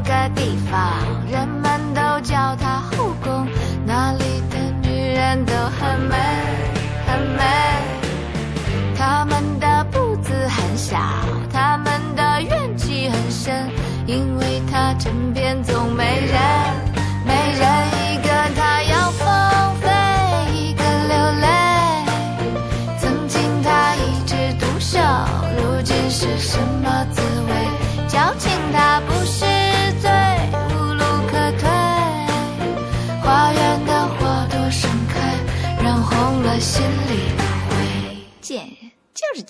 个地方，人们都叫它后宫，那里的女人都很美，很美。她们的步子很小，她们的怨气很深，因为她枕边总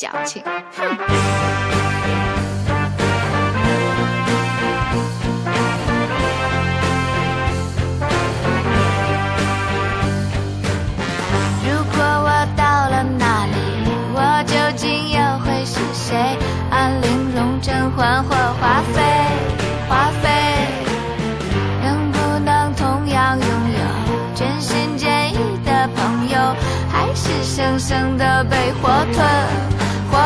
矫情，哼！如果我到了那里，我究竟又会是谁？安陵容、甄嬛或华妃？华妃能不能同样拥有真心真意的朋友？还是生生的被活吞？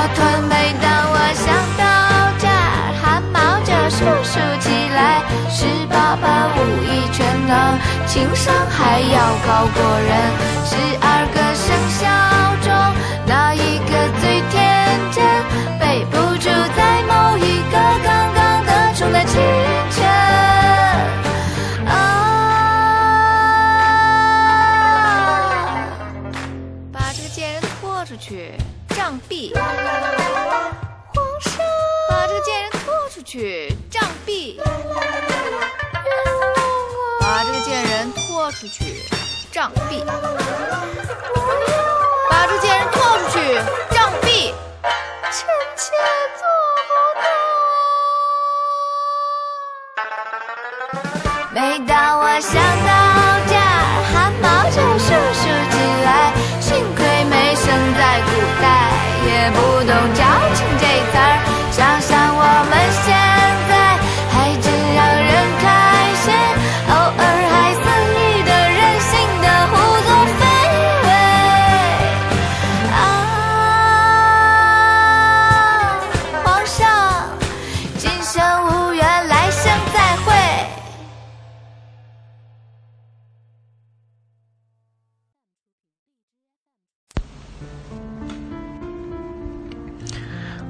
活吞。每当我想到这儿，汗毛就竖竖起来。十八般武艺全能，情商还要高过人。十二个生肖中，哪一个最天真？背不住在某一个刚刚得宠的清晨。啊！把这个贱人拖出去，杖毙！皇上，把这个贱人拖出去，杖毙！把这个贱人拖出去，杖毙！把这个贱人拖出去，杖毙！臣妾不懂矫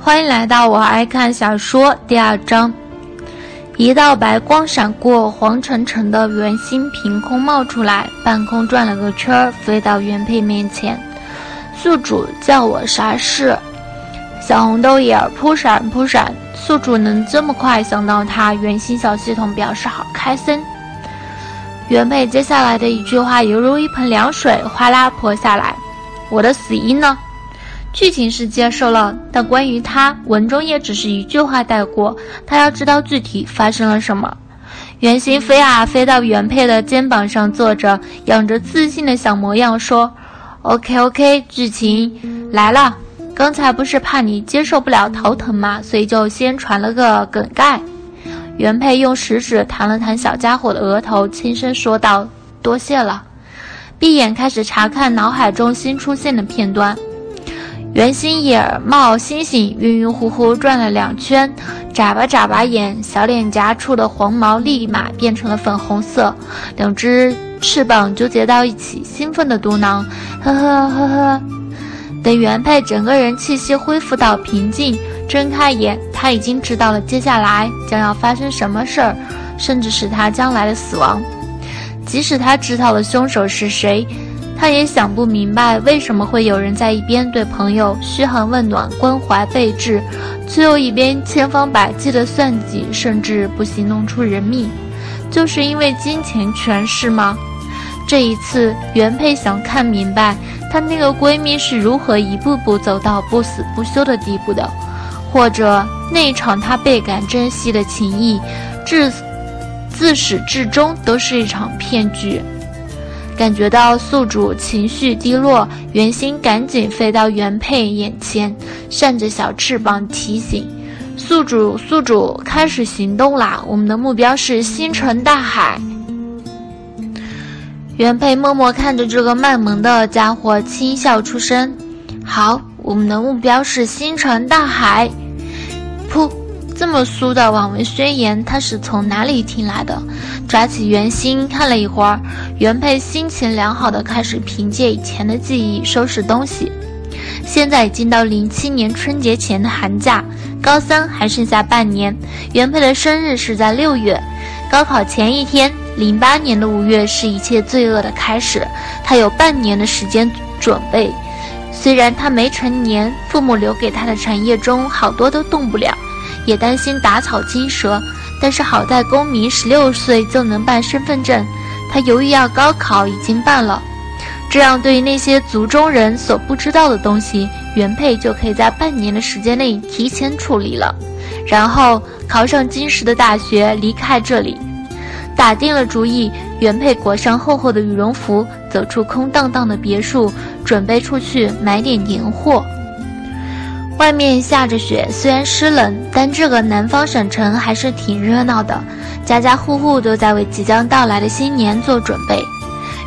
欢迎来到我爱看小说第二章。一道白光闪过，黄澄澄的圆心凭空冒出来，半空转了个圈儿，飞到原配面前。宿主叫我啥事？小红豆眼儿扑闪扑闪，宿主能这么快想到他，圆心小系统表示好开心。原配接下来的一句话犹如一盆凉水，哗啦泼下来。我的死因呢？剧情是接受了，但关于他，文中也只是一句话带过。他要知道具体发生了什么。原型飞啊飞到原配的肩膀上坐着，养着自信的小模样说：“OK OK，剧情来了。刚才不是怕你接受不了头疼吗？所以就先传了个梗概。”原配用食指弹了弹小家伙的额头，轻声说道：“多谢了。”闭眼开始查看脑海中新出现的片段。圆心眼冒星星，晕晕乎乎转了两圈，眨巴眨巴眼，小脸颊处的黄毛立马变成了粉红色，两只翅膀纠结到一起，兴奋的嘟囔：“呵呵呵呵。”等原配整个人气息恢复到平静，睁开眼，他已经知道了接下来将要发生什么事儿，甚至是他将来的死亡。即使他知道了凶手是谁。他也想不明白，为什么会有人在一边对朋友嘘寒问暖、关怀备至，却又一边千方百计的算计，甚至不惜弄出人命，就是因为金钱权势吗？这一次，原配想看明白，她那个闺蜜是如何一步步走到不死不休的地步的，或者那一场她倍感珍惜的情谊，至自始至终都是一场骗局。感觉到宿主情绪低落，圆心赶紧飞到原配眼前，扇着小翅膀提醒宿主：“宿主开始行动啦！我们的目标是星辰大海。”原配默默看着这个卖萌的家伙，轻笑出声：“好，我们的目标是星辰大海。”噗，这么苏的网文宣言，他是从哪里听来的？抓起圆心看了一会儿，原配心情良好的开始凭借以前的记忆收拾东西。现在已经到零七年春节前的寒假，高三还剩下半年。原配的生日是在六月，高考前一天，零八年的五月是一切罪恶的开始。他有半年的时间准备。虽然他没成年，父母留给他的产业中好多都动不了。也担心打草惊蛇，但是好在公民十六岁就能办身份证，他由于要高考已经办了，这样对于那些族中人所不知道的东西，原配就可以在半年的时间内提前处理了，然后考上京师的大学，离开这里。打定了主意，原配裹上厚厚的羽绒服，走出空荡荡的别墅，准备出去买点年货。外面下着雪，虽然湿冷，但这个南方省城还是挺热闹的，家家户户都在为即将到来的新年做准备。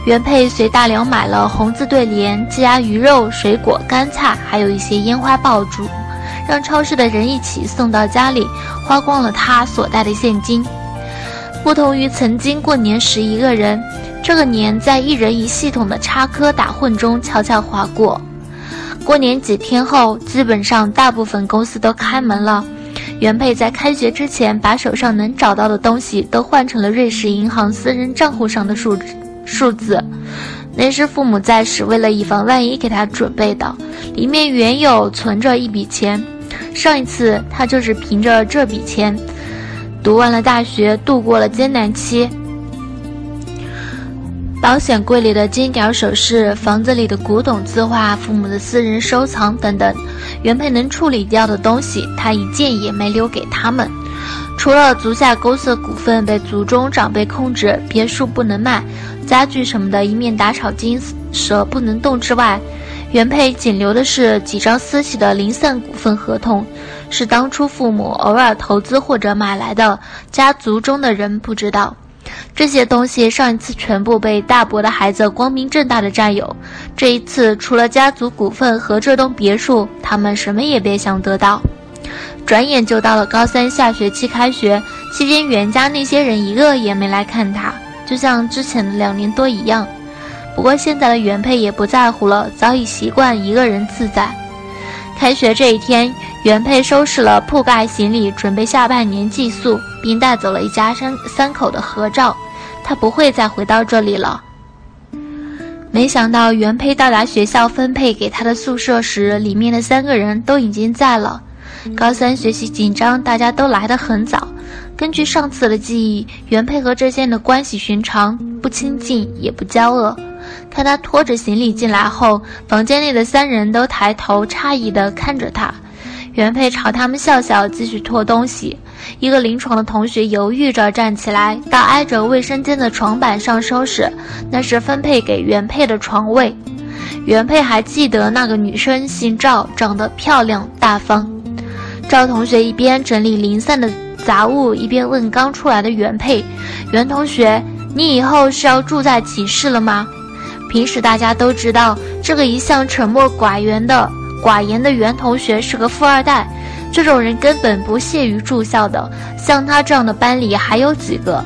原配随大流买了红字对联、鸡鸭鱼肉、水果、干菜，还有一些烟花爆竹，让超市的人一起送到家里，花光了他所带的现金。不同于曾经过年时一个人，这个年在一人一系统的插科打诨中悄悄划过。过年几天后，基本上大部分公司都开门了。原配在开学之前，把手上能找到的东西都换成了瑞士银行私人账户上的数数字，那是父母在时为了以防万一给他准备的，里面原有存着一笔钱。上一次他就是凭着这笔钱，读完了大学，度过了艰难期。保险柜里的金条首饰，房子里的古董字画，父母的私人收藏等等，原配能处理掉的东西，他一件也没留给他们。除了足下勾色股份被族中长辈控制，别墅不能卖，家具什么的，一面打草惊蛇不能动之外，原配仅留的是几张私企的零散股份合同，是当初父母偶尔投资或者买来的，家族中的人不知道。这些东西上一次全部被大伯的孩子光明正大的占有，这一次除了家族股份和这栋别墅，他们什么也别想得到。转眼就到了高三下学期开学期间，袁家那些人一个也没来看他，就像之前的两年多一样。不过现在的原配也不在乎了，早已习惯一个人自在。开学这一天，原配收拾了铺盖行李，准备下半年寄宿，并带走了一家三三口的合照。他不会再回到这里了。没想到原配到达学校分配给他的宿舍时，里面的三个人都已经在了。高三学习紧张，大家都来得很早。根据上次的记忆，原配和这些人的关系寻常，不亲近也不交恶。看他拖着行李进来后，房间内的三人都抬头诧异地看着他。原配朝他们笑笑，继续拖东西。一个临床的同学犹豫着站起来，到挨着卫生间的床板上收拾，那是分配给原配的床位。原配还记得那个女生姓赵，长得漂亮大方。赵同学一边整理零散的杂物，一边问刚出来的原配：“袁同学，你以后是要住在寝室了吗？”平时大家都知道，这个一向沉默寡言的寡言的袁同学是个富二代，这种人根本不屑于住校的。像他这样的班里还有几个？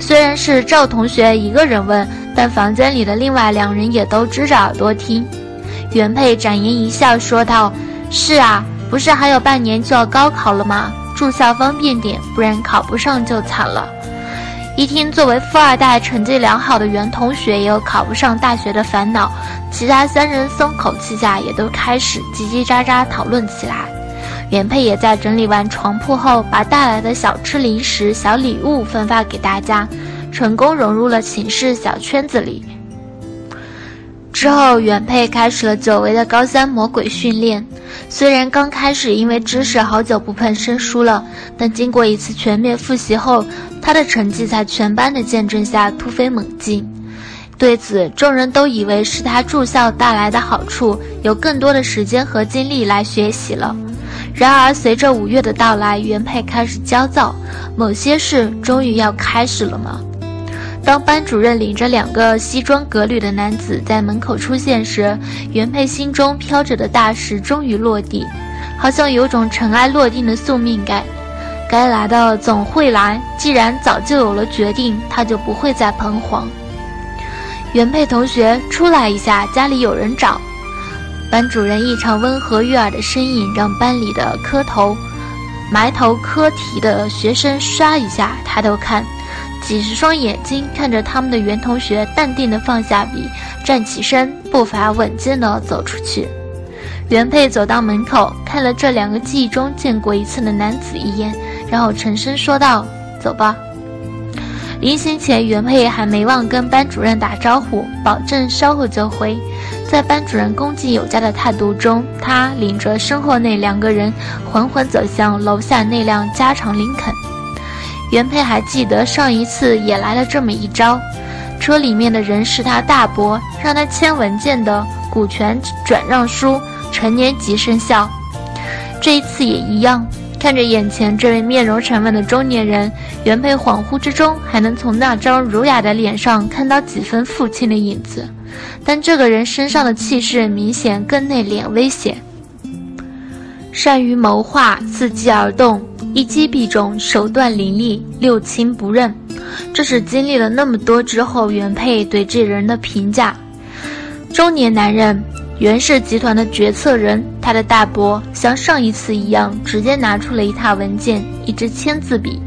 虽然是赵同学一个人问，但房间里的另外两人也都支着耳朵听。原配展颜一笑说道：“是啊，不是还有半年就要高考了吗？住校方便点，不然考不上就惨了。”一听，作为富二代、成绩良好的袁同学也有考不上大学的烦恼，其他三人松口气下，也都开始叽叽喳喳讨论起来。原配也在整理完床铺后，把带来的小吃、零食、小礼物分发给大家，成功融入了寝室小圈子里。之后，原配开始了久违的高三魔鬼训练。虽然刚开始因为知识好久不碰生疏了，但经过一次全面复习后，他的成绩在全班的见证下突飞猛进。对此，众人都以为是他住校带来的好处，有更多的时间和精力来学习了。然而，随着五月的到来，原配开始焦躁，某些事终于要开始了吗？当班主任领着两个西装革履的男子在门口出现时，原配心中飘着的大石终于落地，好像有种尘埃落定的宿命感。该来的总会来。既然早就有了决定，他就不会再彷徨。原配同学，出来一下，家里有人找。班主任异常温和悦耳的声音，让班里的磕头、埋头磕题的学生唰一下抬头看，几十双眼睛看着他们的原同学，淡定地放下笔，站起身，步伐稳健地走出去。原配走到门口，看了这两个记忆中见过一次的男子一眼，然后沉声说道：“走吧。”临行前，原配还没忘跟班主任打招呼，保证稍后就回。在班主任恭敬有加的态度中，他领着身后那两个人缓缓走向楼下那辆加长林肯。原配还记得上一次也来了这么一招，车里面的人是他大伯，让他签文件的股权转让书，成年即生效。这一次也一样。看着眼前这位面容沉稳的中年人，原配恍惚之中还能从那张儒雅的脸上看到几分父亲的影子，但这个人身上的气势明显更内敛危险。善于谋划，伺机而动，一击必中，手段凌厉，六亲不认。这是经历了那么多之后，原配对这人的评价。中年男人。袁氏集团的决策人，他的大伯像上一次一样，直接拿出了一沓文件、一支签字笔。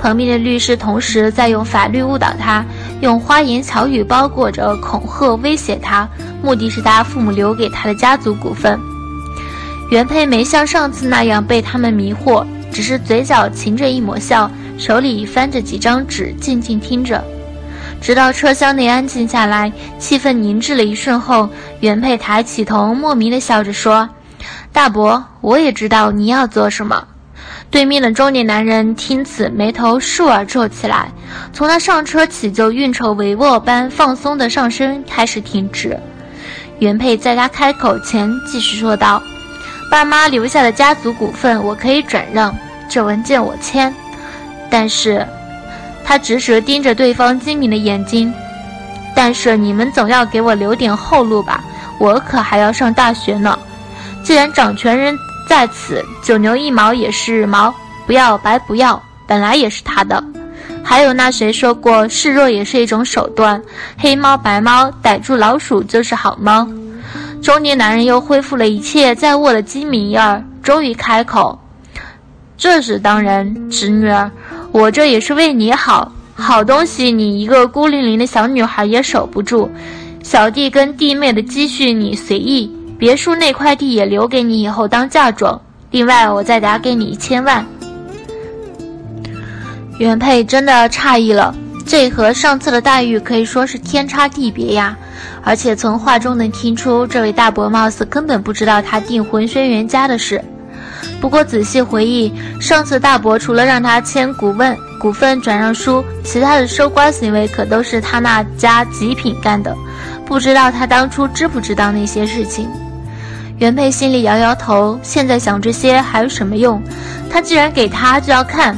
旁边的律师同时在用法律误导他，用花言巧语包裹着恐吓威胁他，目的是他父母留给他的家族股份。原配没像上次那样被他们迷惑，只是嘴角噙着一抹笑，手里翻着几张纸，静静听着。直到车厢内安静下来，气氛凝滞了一瞬后，原配抬起头，莫名的笑着说：“大伯，我也知道你要做什么。”对面的中年男人听此，眉头竖而皱起来。从他上车起，就运筹帷幄般放松的上身开始挺直。原配在他开口前继续说道：“爸妈留下的家族股份，我可以转让，这文件我签，但是……”他直直盯着对方精明的眼睛，但是你们总要给我留点后路吧，我可还要上大学呢。既然掌权人在此，九牛一毛也是毛，不要白不要，本来也是他的。还有那谁说过，示弱也是一种手段，黑猫白猫逮住老鼠就是好猫。中年男人又恢复了一切在握的精明样儿，终于开口：“这是当然，侄女儿。”我这也是为你好，好东西你一个孤零零的小女孩也守不住，小弟跟弟妹的积蓄你随意，别墅那块地也留给你以后当嫁妆，另外我再打给你一千万。原配真的诧异了，这和上次的待遇可以说是天差地别呀，而且从话中能听出这位大伯貌似根本不知道他订婚轩辕家的事。不过仔细回忆，上次大伯除了让他签股份股份转让书，其他的收官行为可都是他那家极品干的。不知道他当初知不知道那些事情？原配心里摇摇头，现在想这些还有什么用？他既然给他，就要看；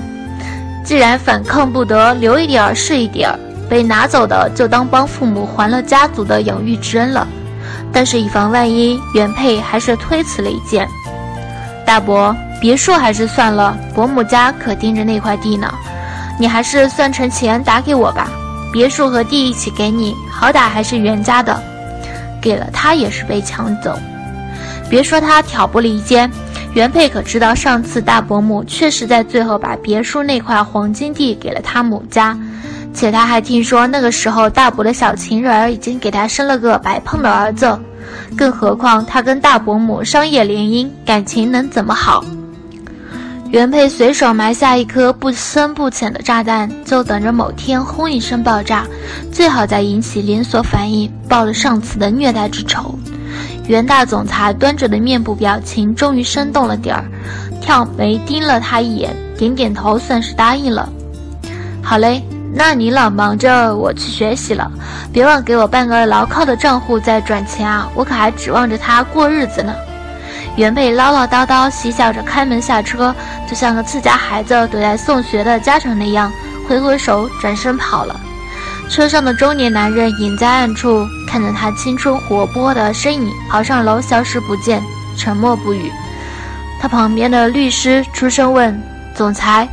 既然反抗不得，留一点儿是一点儿。被拿走的，就当帮父母还了家族的养育之恩了。但是以防万一，原配还是推辞了一件。大伯，别墅还是算了，伯母家可盯着那块地呢。你还是算成钱打给我吧，别墅和地一起给你，好歹还是袁家的。给了他也是被抢走。别说他挑拨离间，原配可知道上次大伯母确实在最后把别墅那块黄金地给了他母家，且他还听说那个时候大伯的小情人已经给他生了个白胖的儿子。更何况他跟大伯母商业联姻，感情能怎么好？原配随手埋下一颗不深不浅的炸弹，就等着某天轰一声爆炸，最好再引起连锁反应，报了上次的虐待之仇。袁大总裁端着的面部表情终于生动了点儿，挑眉盯了他一眼，点点头，算是答应了。好嘞。那你老忙着，我去学习了，别忘给我办个牢靠的账户再转钱啊！我可还指望着他过日子呢。原配唠唠叨叨，嬉笑着开门下车，就像个自家孩子躲在送学的家长那样，挥挥手转身跑了。车上的中年男人隐在暗处，看着他青春活泼的身影跑上楼，消失不见，沉默不语。他旁边的律师出声问：“总裁。”